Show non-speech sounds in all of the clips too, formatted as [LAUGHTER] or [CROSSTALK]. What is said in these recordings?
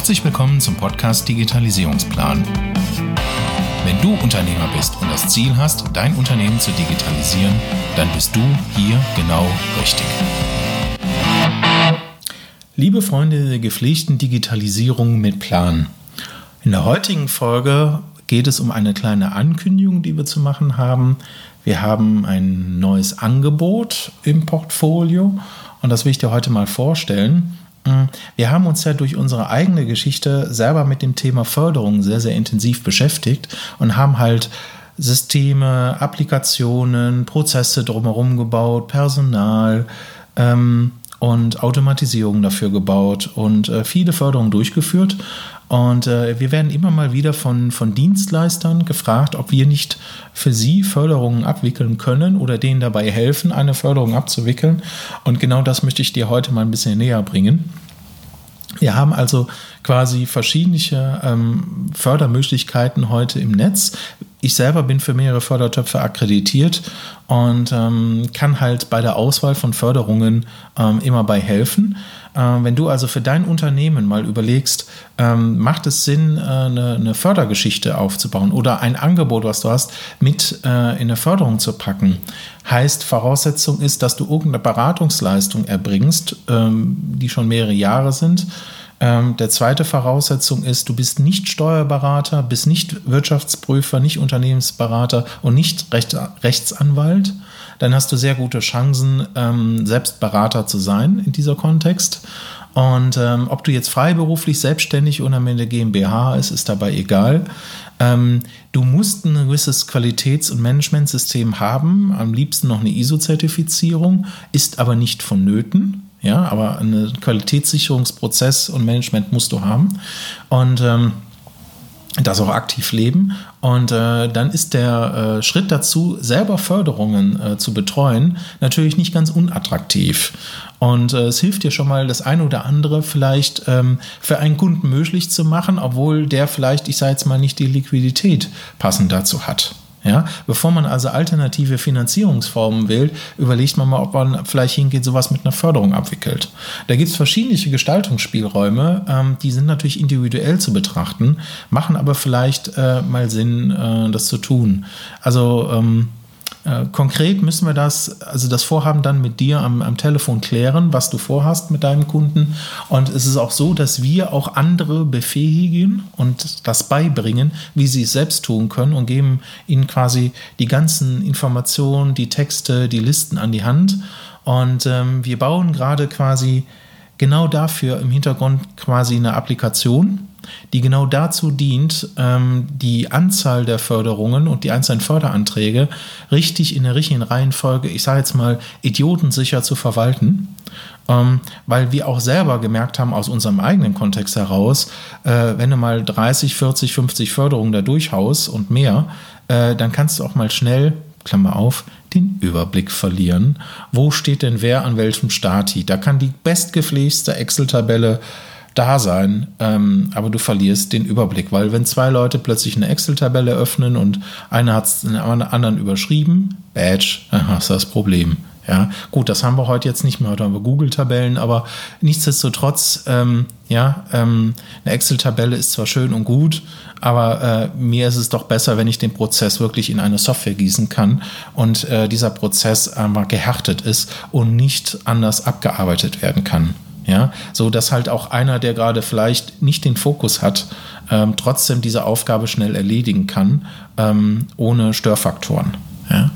Herzlich willkommen zum Podcast Digitalisierungsplan. Wenn du Unternehmer bist und das Ziel hast, dein Unternehmen zu digitalisieren, dann bist du hier genau richtig. Liebe Freunde der gepflegten Digitalisierung mit Plan. In der heutigen Folge geht es um eine kleine Ankündigung, die wir zu machen haben. Wir haben ein neues Angebot im Portfolio und das will ich dir heute mal vorstellen. Mm, wir haben uns ja durch unsere eigene Geschichte selber mit dem Thema Förderung sehr, sehr intensiv beschäftigt und haben halt Systeme, Applikationen, Prozesse drumherum gebaut, Personal ähm, und Automatisierung dafür gebaut und äh, viele Förderungen durchgeführt. Und äh, wir werden immer mal wieder von, von Dienstleistern gefragt, ob wir nicht für sie Förderungen abwickeln können oder denen dabei helfen, eine Förderung abzuwickeln. Und genau das möchte ich dir heute mal ein bisschen näher bringen. Wir haben also quasi verschiedene ähm, Fördermöglichkeiten heute im Netz. Ich selber bin für mehrere Fördertöpfe akkreditiert und ähm, kann halt bei der Auswahl von Förderungen ähm, immer bei helfen. Äh, wenn du also für dein Unternehmen mal überlegst, ähm, macht es Sinn, äh, eine, eine, Fördergeschichte aufzubauen oder ein Angebot, was du hast, mit äh, in eine Förderung zu packen? Heißt, Voraussetzung ist, dass du irgendeine Beratungsleistung erbringst, ähm, die schon mehrere Jahre sind. Ähm, der zweite Voraussetzung ist, du bist nicht Steuerberater, bist nicht Wirtschaftsprüfer, nicht Unternehmensberater und nicht Recht, Rechtsanwalt dann hast du sehr gute Chancen, ähm, selbst Berater zu sein in dieser Kontext. Und ähm, ob du jetzt freiberuflich, selbstständig oder mit der GmbH ist, ist dabei egal. Ähm, du musst ein gewisses Qualitäts- und Managementsystem haben, am liebsten noch eine ISO-Zertifizierung, ist aber nicht vonnöten. Ja, aber einen Qualitätssicherungsprozess und Management musst du haben. Und ähm, das auch aktiv leben. Und äh, dann ist der äh, Schritt dazu, selber Förderungen äh, zu betreuen, natürlich nicht ganz unattraktiv. Und äh, es hilft dir schon mal, das eine oder andere vielleicht ähm, für einen Kunden möglich zu machen, obwohl der vielleicht, ich sage jetzt mal, nicht die Liquidität passend dazu hat. Ja, bevor man also alternative Finanzierungsformen wählt, überlegt man mal, ob man vielleicht hingeht, sowas mit einer Förderung abwickelt. Da gibt es verschiedene Gestaltungsspielräume, ähm, die sind natürlich individuell zu betrachten, machen aber vielleicht äh, mal Sinn, äh, das zu tun. Also ähm, äh, konkret müssen wir das, also das Vorhaben dann mit dir am, am Telefon klären, was du vorhast mit deinem Kunden. Und es ist auch so, dass wir auch andere befähigen und das beibringen, wie sie es selbst tun können und geben ihnen quasi die ganzen Informationen, die Texte, die Listen an die Hand. Und ähm, wir bauen gerade quasi genau dafür im Hintergrund quasi eine Applikation, die genau dazu dient, ähm, die Anzahl der Förderungen und die einzelnen Förderanträge richtig in der richtigen Reihenfolge, ich sage jetzt mal, idiotensicher zu verwalten. Ähm, weil wir auch selber gemerkt haben aus unserem eigenen Kontext heraus, äh, wenn du mal 30, 40, 50 Förderungen da durchhaust und mehr, äh, dann kannst du auch mal schnell, Klammer auf, den Überblick verlieren. Wo steht denn wer an welchem Stati? Da kann die bestgepflegste Excel-Tabelle da sein, ähm, aber du verlierst den Überblick, weil wenn zwei Leute plötzlich eine Excel-Tabelle öffnen und einer hat es den anderen überschrieben, Badge, [LAUGHS] dann hast du das Problem. Ja, gut, das haben wir heute jetzt nicht mehr, heute haben wir Google-Tabellen, aber nichtsdestotrotz, ähm, ja, ähm, eine Excel-Tabelle ist zwar schön und gut, aber äh, mir ist es doch besser, wenn ich den Prozess wirklich in eine Software gießen kann und äh, dieser Prozess einmal gehärtet ist und nicht anders abgearbeitet werden kann. Ja, so dass halt auch einer, der gerade vielleicht nicht den Fokus hat, ähm, trotzdem diese Aufgabe schnell erledigen kann, ähm, ohne Störfaktoren. Ja.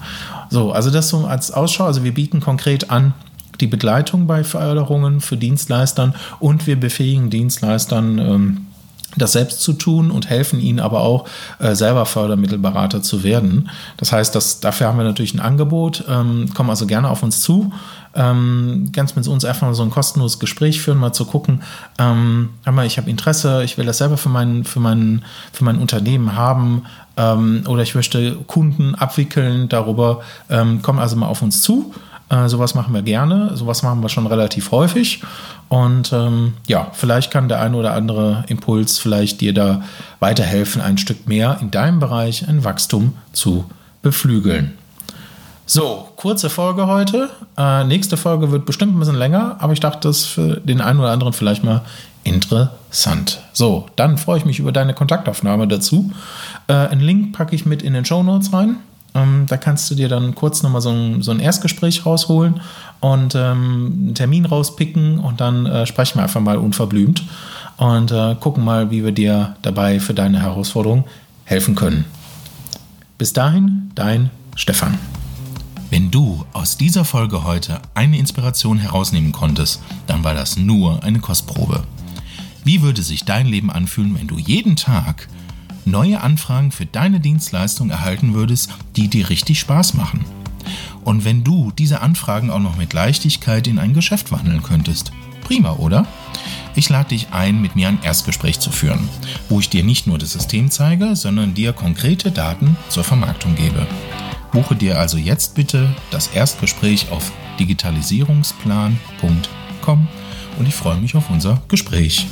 So, also das so als Ausschau. Also wir bieten konkret an die Begleitung bei Förderungen für Dienstleistern und wir befähigen Dienstleistern, ähm, das selbst zu tun und helfen ihnen aber auch, äh, selber Fördermittelberater zu werden. Das heißt, dass, dafür haben wir natürlich ein Angebot. Ähm, kommen also gerne auf uns zu. Ähm, ganz mit uns einfach mal so ein kostenloses Gespräch führen, mal zu gucken, ähm, mal, ich habe Interesse, ich will das selber für mein, für mein, für mein Unternehmen haben ähm, oder ich möchte Kunden abwickeln darüber. Ähm, komm also mal auf uns zu. Äh, sowas machen wir gerne, sowas machen wir schon relativ häufig. Und ähm, ja, vielleicht kann der eine oder andere Impuls vielleicht dir da weiterhelfen, ein Stück mehr in deinem Bereich ein Wachstum zu beflügeln. So, kurze Folge heute. Äh, nächste Folge wird bestimmt ein bisschen länger, aber ich dachte, das ist für den einen oder anderen vielleicht mal interessant. So, dann freue ich mich über deine Kontaktaufnahme dazu. Äh, einen Link packe ich mit in den Show Notes rein. Ähm, da kannst du dir dann kurz nochmal so ein, so ein Erstgespräch rausholen und ähm, einen Termin rauspicken und dann äh, sprechen wir einfach mal unverblümt und äh, gucken mal, wie wir dir dabei für deine Herausforderung helfen können. Bis dahin, dein Stefan. Wenn du aus dieser Folge heute eine Inspiration herausnehmen konntest, dann war das nur eine Kostprobe. Wie würde sich dein Leben anfühlen, wenn du jeden Tag neue Anfragen für deine Dienstleistung erhalten würdest, die dir richtig Spaß machen? Und wenn du diese Anfragen auch noch mit Leichtigkeit in ein Geschäft wandeln könntest? Prima, oder? Ich lade dich ein, mit mir ein Erstgespräch zu führen, wo ich dir nicht nur das System zeige, sondern dir konkrete Daten zur Vermarktung gebe. Buche dir also jetzt bitte das Erstgespräch auf digitalisierungsplan.com und ich freue mich auf unser Gespräch.